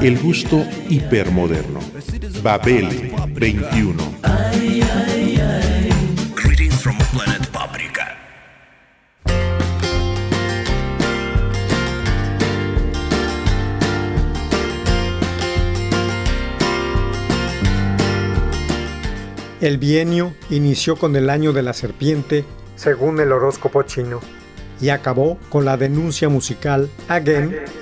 El gusto hipermoderno. Babel 21. Greetings from planet Paprika. El bienio inició con el año de la serpiente, según el horóscopo chino, y acabó con la denuncia musical Again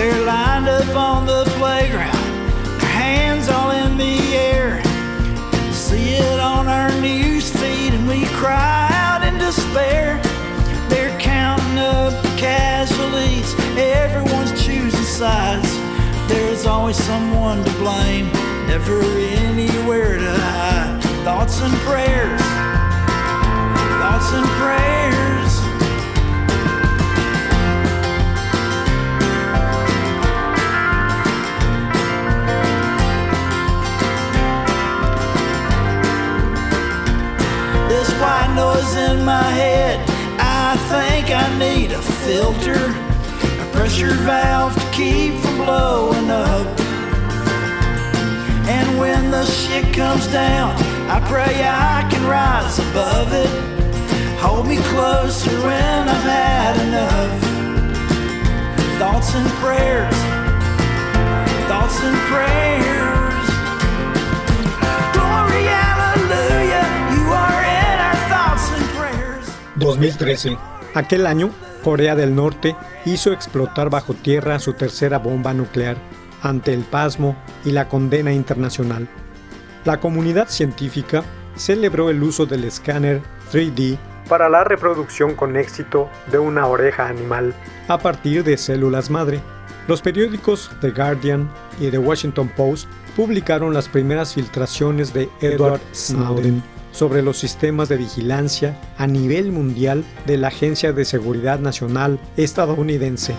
They're lined up on the playground, their hands all in the air. See it on our news feed, and we cry out in despair. They're counting up the casualties, everyone's choosing sides. There's always someone to blame, never anywhere to hide. Thoughts and prayers, thoughts and prayers. Noise in my head. I think I need a filter, a pressure valve to keep from blowing up. And when the shit comes down, I pray I can rise above it. Hold me closer when I've had enough. Thoughts and prayers, thoughts and prayers. Glory, 2013. Aquel año, Corea del Norte hizo explotar bajo tierra su tercera bomba nuclear ante el pasmo y la condena internacional. La comunidad científica celebró el uso del escáner 3D para la reproducción con éxito de una oreja animal a partir de células madre. Los periódicos The Guardian y The Washington Post publicaron las primeras filtraciones de Edward Snowden sobre los sistemas de vigilancia a nivel mundial de la Agencia de Seguridad Nacional estadounidense.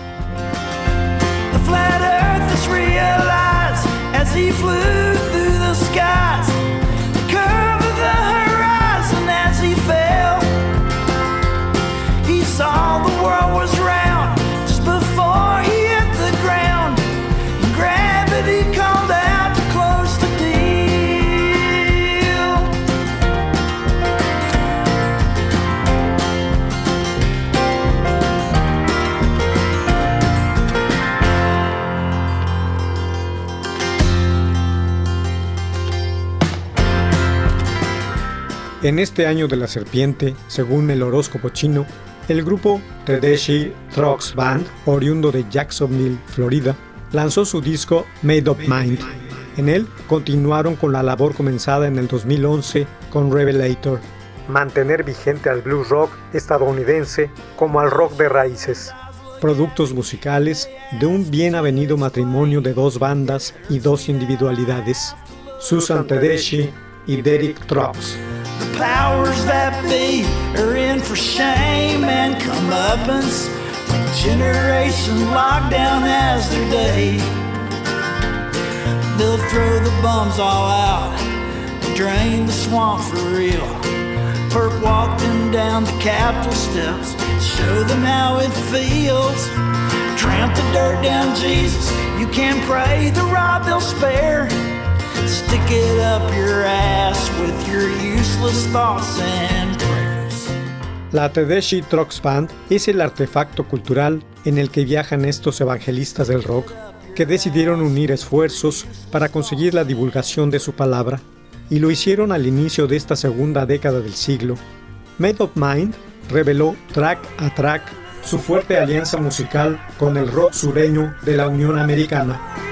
En este año de la serpiente, según el horóscopo chino, el grupo Tedeschi Trucks Band, oriundo de Jacksonville, Florida, lanzó su disco Made Up Mind. En él continuaron con la labor comenzada en el 2011 con Revelator, mantener vigente al blues rock estadounidense como al rock de raíces. Productos musicales de un bien avenido matrimonio de dos bandas y dos individualidades, Susan Tedeschi y Derek Trucks. Powers that be are in for shame and comeuppance. Generation lockdown has their day. They'll throw the bums all out, drain the swamp for real. Perp walk them down the Capitol steps, show them how it feels. Tramp the dirt down Jesus, you can't pray the rod they'll spare. La Tedeschi Trucks Band es el artefacto cultural en el que viajan estos evangelistas del rock que decidieron unir esfuerzos para conseguir la divulgación de su palabra, y lo hicieron al inicio de esta segunda década del siglo. Made of Mind reveló track a track su fuerte alianza musical con el rock sureño de la Unión Americana.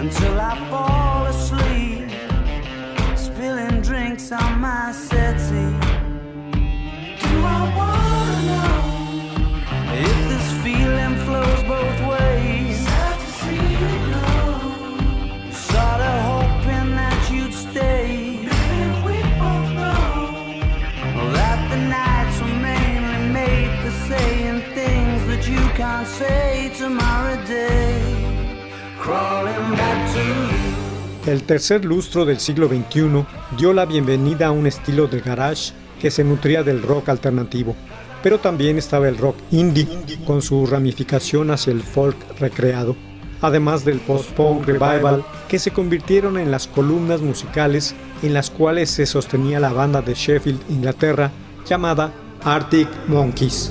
until I fall asleep, spilling drinks on my settee. Do I wanna know if this feeling flows both ways? Sad to see you go. Sorta hoping that you'd stay. We both know that the nights were mainly made for saying things that you can't say tomorrow day. Cry El tercer lustro del siglo XXI dio la bienvenida a un estilo de garage que se nutría del rock alternativo, pero también estaba el rock indie con su ramificación hacia el folk recreado, además del post-punk revival que se convirtieron en las columnas musicales en las cuales se sostenía la banda de Sheffield, Inglaterra, llamada Arctic Monkeys.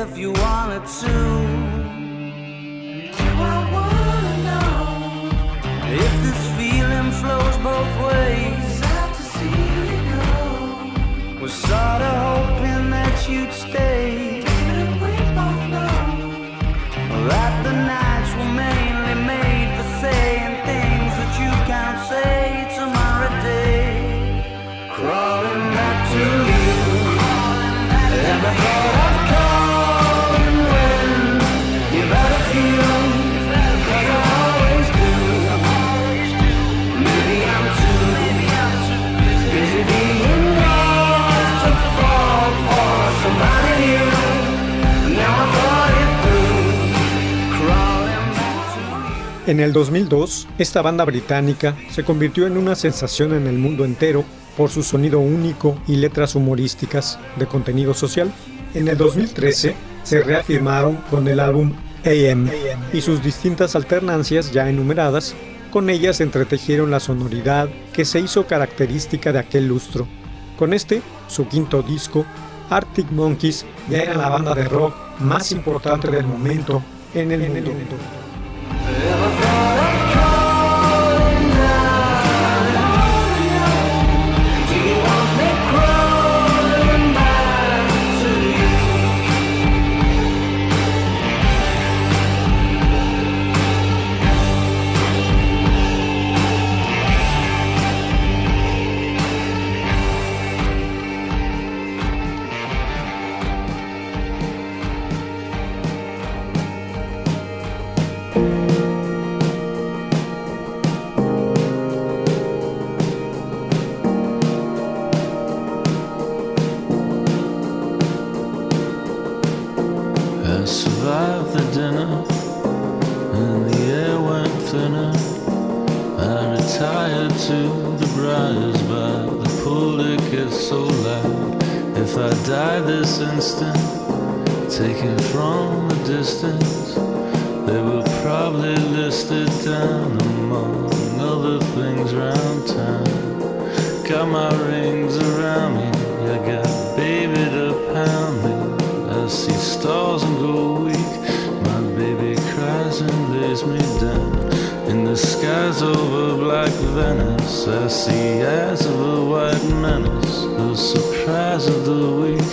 if you wanted to. Do I wanna know if this feeling flows both ways? Sad to see you go. Was sorta hoping that you'd stay. En el 2002, esta banda británica se convirtió en una sensación en el mundo entero por su sonido único y letras humorísticas de contenido social. En el 2013 se reafirmaron con el álbum AM y sus distintas alternancias ya enumeradas, con ellas entretejieron la sonoridad que se hizo característica de aquel lustro. Con este, su quinto disco, Arctic Monkeys ya era la banda de rock más importante del momento en el mundo. Of a white menace. The surprise of the week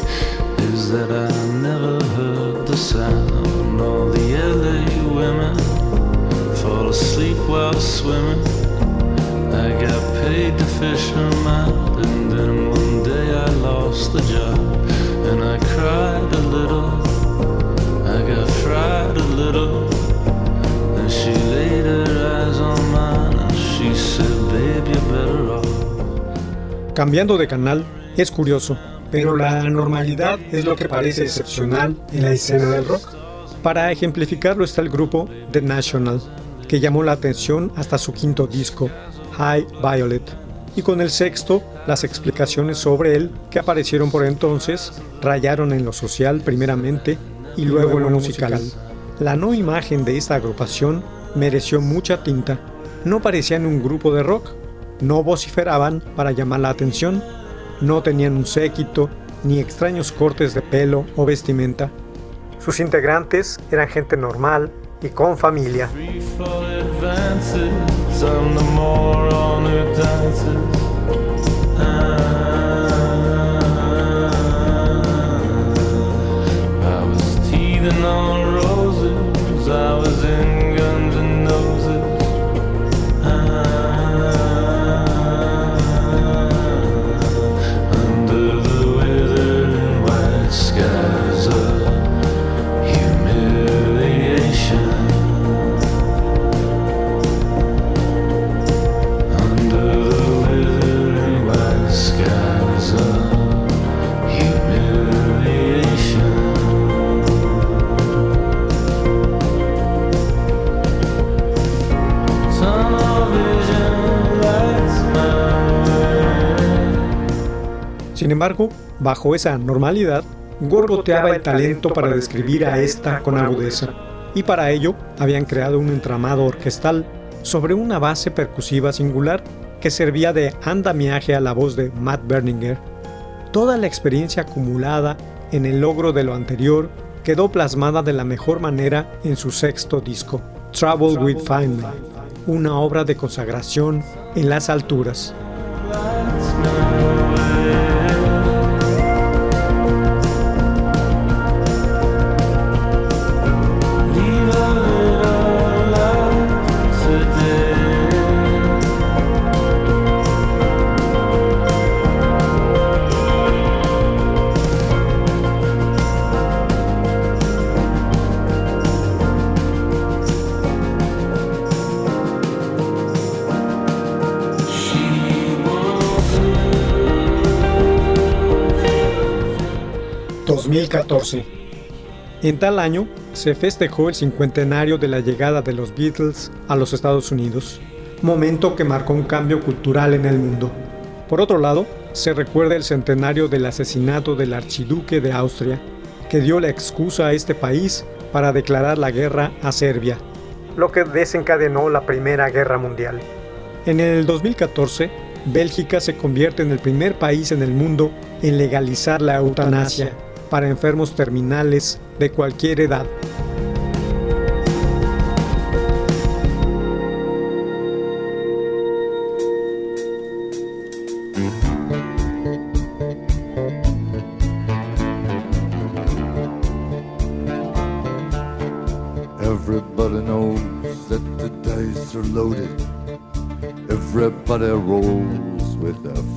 is that I never heard the sound. All the LA women fall asleep while swimming. I got paid to fish them out, and then one day I lost the job, and I cried a little. Cambiando de canal, es curioso, pero la normalidad es lo que parece excepcional en la escena del rock. Para ejemplificarlo está el grupo The National, que llamó la atención hasta su quinto disco, High Violet, y con el sexto, las explicaciones sobre él que aparecieron por entonces rayaron en lo social primeramente y luego en lo musical. La no imagen de esta agrupación mereció mucha tinta. No parecían un grupo de rock, no vociferaban para llamar la atención, no tenían un séquito ni extraños cortes de pelo o vestimenta. Sus integrantes eran gente normal y con familia. Sin embargo, bajo esa normalidad, gorgoteaba el talento para describir a esta con agudeza, y para ello habían creado un entramado orquestal sobre una base percusiva singular que servía de andamiaje a la voz de Matt Berninger. Toda la experiencia acumulada en el logro de lo anterior quedó plasmada de la mejor manera en su sexto disco, Trouble with Finding, una obra de consagración en las alturas. 2014. En tal año se festejó el cincuentenario de la llegada de los Beatles a los Estados Unidos, momento que marcó un cambio cultural en el mundo. Por otro lado, se recuerda el centenario del asesinato del archiduque de Austria, que dio la excusa a este país para declarar la guerra a Serbia, lo que desencadenó la Primera Guerra Mundial. En el 2014, Bélgica se convierte en el primer país en el mundo en legalizar la eutanasia para enfermos terminales de cualquier edad. Everybody knows that the dice are loaded. Everybody rolls with crossed.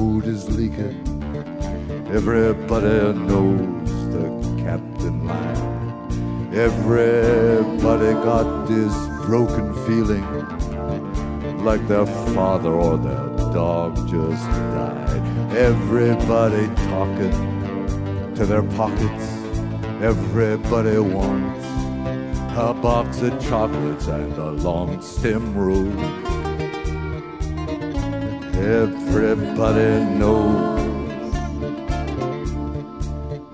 boat is leaking. Everybody knows the captain lied. Everybody got this broken feeling like their father or their dog just died. Everybody talking to their pockets. Everybody wants a box of chocolates and a long stem rose. Everybody knows.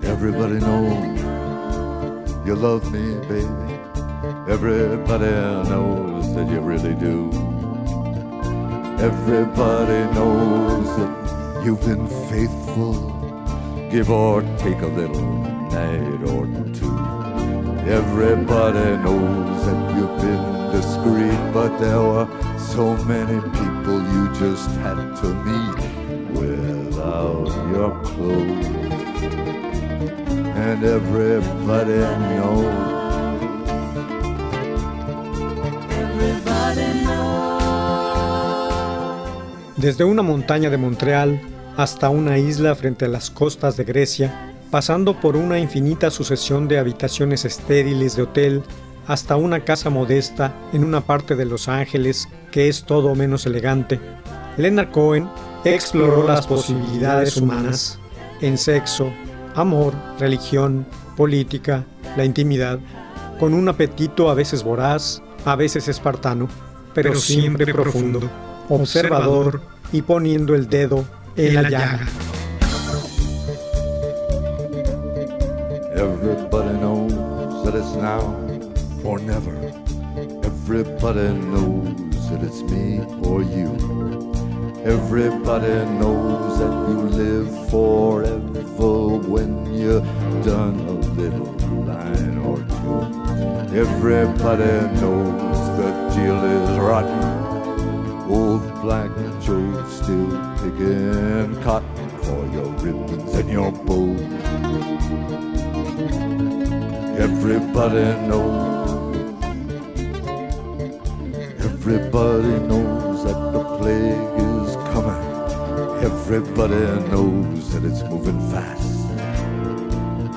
Everybody knows you love me, baby. Everybody knows that you really do. Everybody knows that you've been faithful, give or take a little night or two. Everybody knows that you've been discreet, but there were so many people you just had to meet without your clothes. And everybody knows. Desde una montaña de Montreal hasta una isla frente a las costas de Grecia, pasando por una infinita sucesión de habitaciones estériles de hotel, hasta una casa modesta en una parte de Los Ángeles que es todo menos elegante, Leonard Cohen exploró las posibilidades humanas en sexo, amor, religión, política, la intimidad, con un apetito a veces voraz, a veces espartano, pero, siempre profundo, observador y poniendo el dedo en la llaga. Everybody knows that it's now or never. Everybody knows that it's me or you. Everybody knows that you live forever when you've done a little line or two. Everybody knows the deal is rotten. Old Black Joe still picking cotton for your ribbons and your bows. Everybody knows. Everybody knows that the plague is coming. Everybody knows that it's moving fast.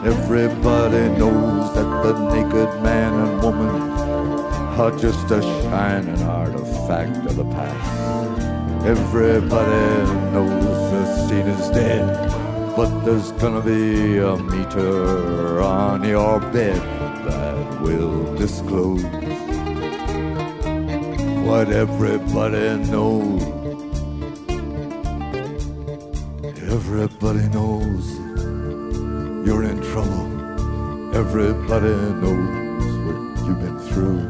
Everybody knows that the naked man and woman are just a shining artifact of the past. Everybody knows the scene is dead, but there's gonna be a meter on your bed that will disclose what everybody knows. Everybody knows you're in trouble. Everybody knows what you've been through.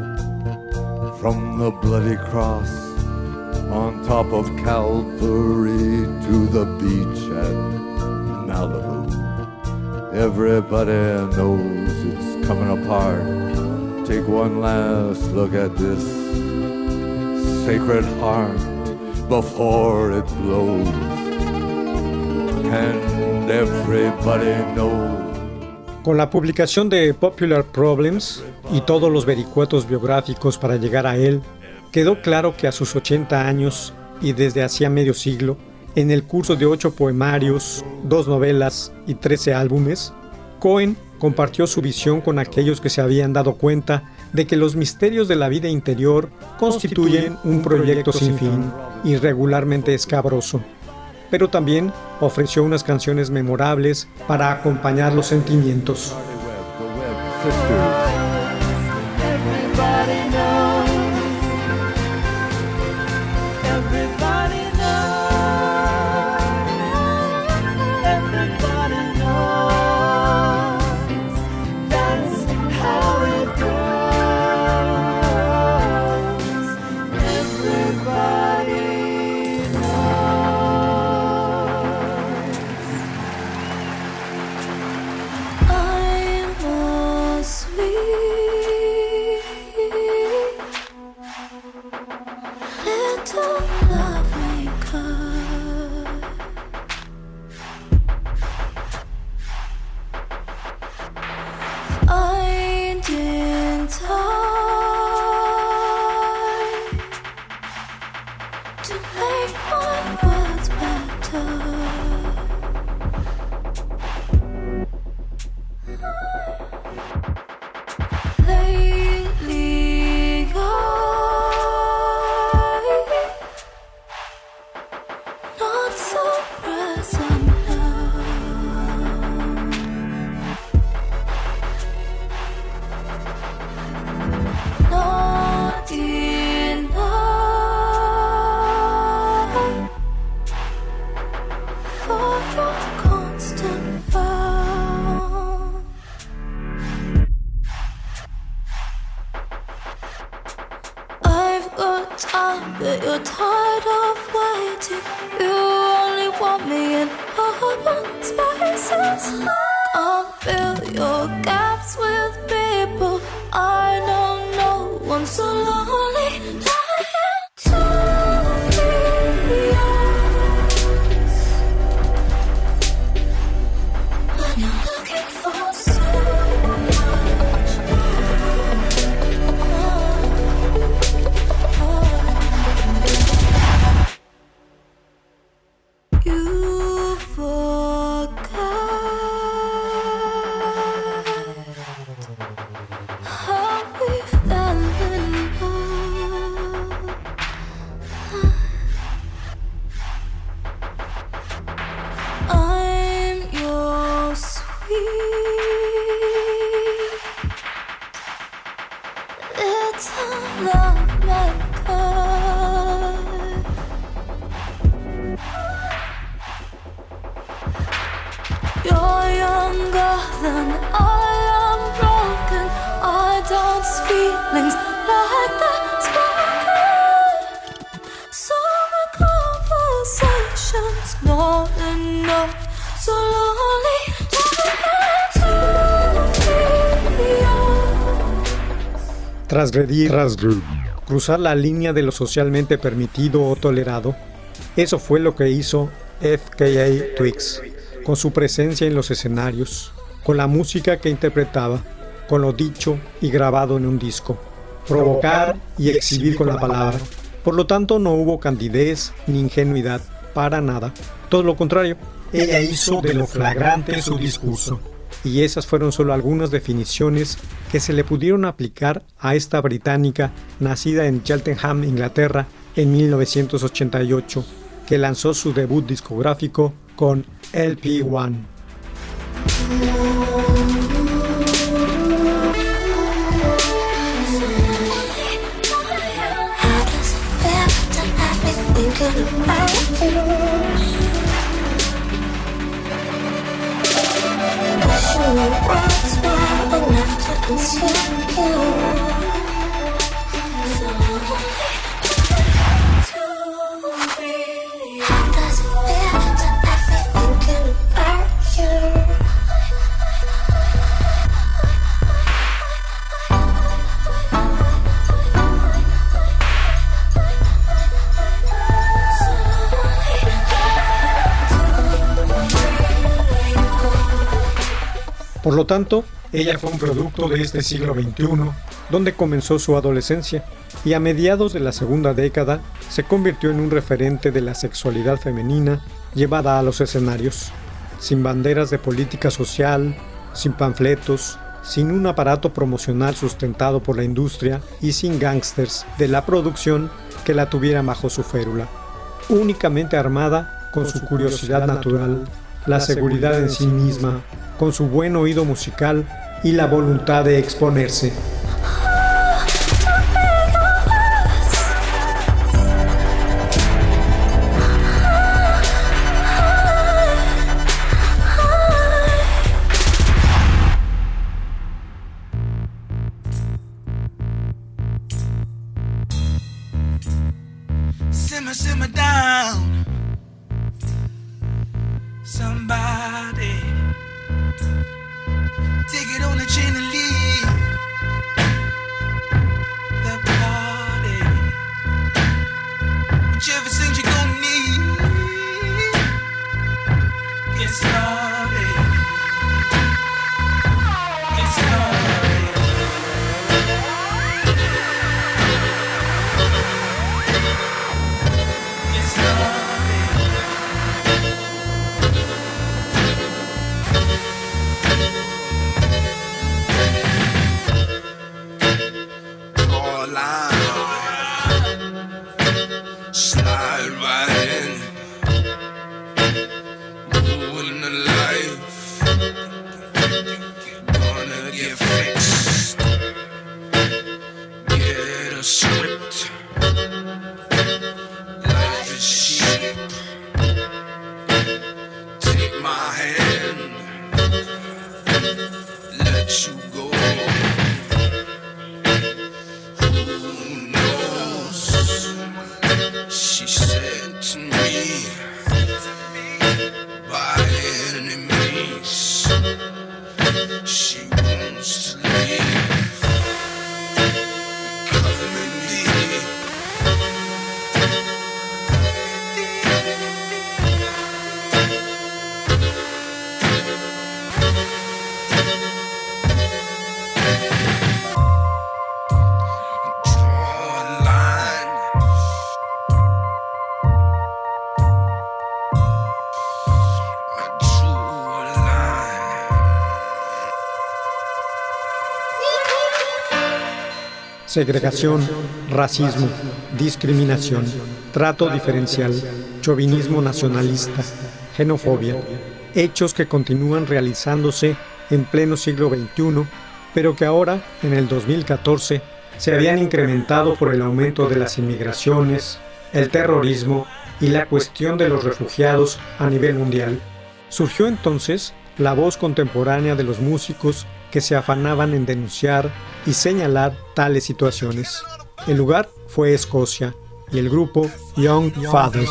From the bloody cross on top of Calvary to the beach at Malibu. Everybody knows it's coming apart. Take one last look at this sacred heart before it blows. And everybody knows. Con la publicación de Popular Problems y todos los vericuetos biográficos para llegar a él, quedó claro que a sus 80 años y desde hacía medio siglo, en el curso de ocho poemarios, dos novelas y 13 álbumes, Cohen compartió su visión con aquellos que se habían dado cuenta de que los misterios de la vida interior constituyen un proyecto sin fin y regularmente escabroso. Pero también ofreció unas canciones memorables para acompañar los sentimientos. Transgredir, cruzar la línea de lo socialmente permitido o tolerado, eso fue lo que hizo FKA Twix, con su presencia en los escenarios, con la música que interpretaba, con lo dicho y grabado en un disco, provocar y exhibir con la palabra. Por lo tanto, no hubo candidez ni ingenuidad, para nada. Todo lo contrario, ella hizo de lo flagrante su discurso y esas fueron solo algunas definiciones que se le pudieron aplicar a esta británica nacida en Cheltenham, Inglaterra, en 1988, que lanzó su debut discográfico con LP1. words were enough to consume you. Por lo tanto, ella fue un producto de este siglo XXI, donde comenzó su adolescencia, y a mediados de la segunda década se convirtió en un referente de la sexualidad femenina llevada a los escenarios, sin banderas de política social, sin panfletos, sin un aparato promocional sustentado por la industria y sin gángsters de la producción que la tuviera bajo su férula, únicamente armada con su curiosidad natural, la seguridad en sí misma con su buen oído musical y la voluntad de exponerse. Segregación, racismo, discriminación, trato diferencial, chauvinismo nacionalista, xenofobia, hechos que continúan realizándose en pleno siglo XXI, pero que ahora, en el 2014, se habían incrementado por el aumento de las inmigraciones, el terrorismo y la cuestión de los refugiados a nivel mundial. Surgió entonces la voz contemporánea de los músicos que se afanaban en denunciar y señalar tales situaciones. El lugar fue Escocia y el grupo Young Fathers.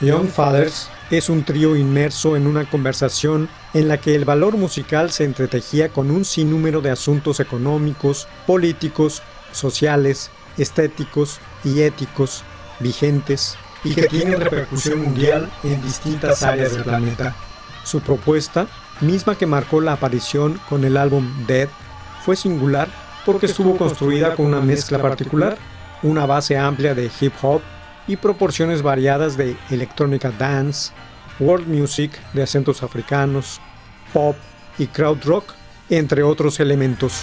Young Fathers es un trío inmerso en una conversación en la que el valor musical se entretejía con un sinnúmero de asuntos económicos, políticos, sociales, estéticos y éticos vigentes y que tienen repercusión mundial en distintas áreas del planeta. Su propuesta, misma que marcó la aparición con el álbum Dead, fue singular porque estuvo construida con una mezcla particular, una base amplia de hip hop y proporciones variadas de electrónica dance, world music de acentos africanos, pop y crowd rock, entre otros elementos.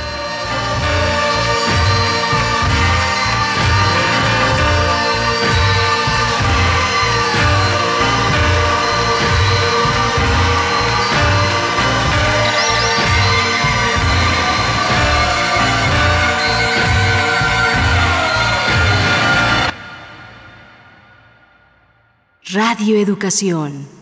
Radio Educación.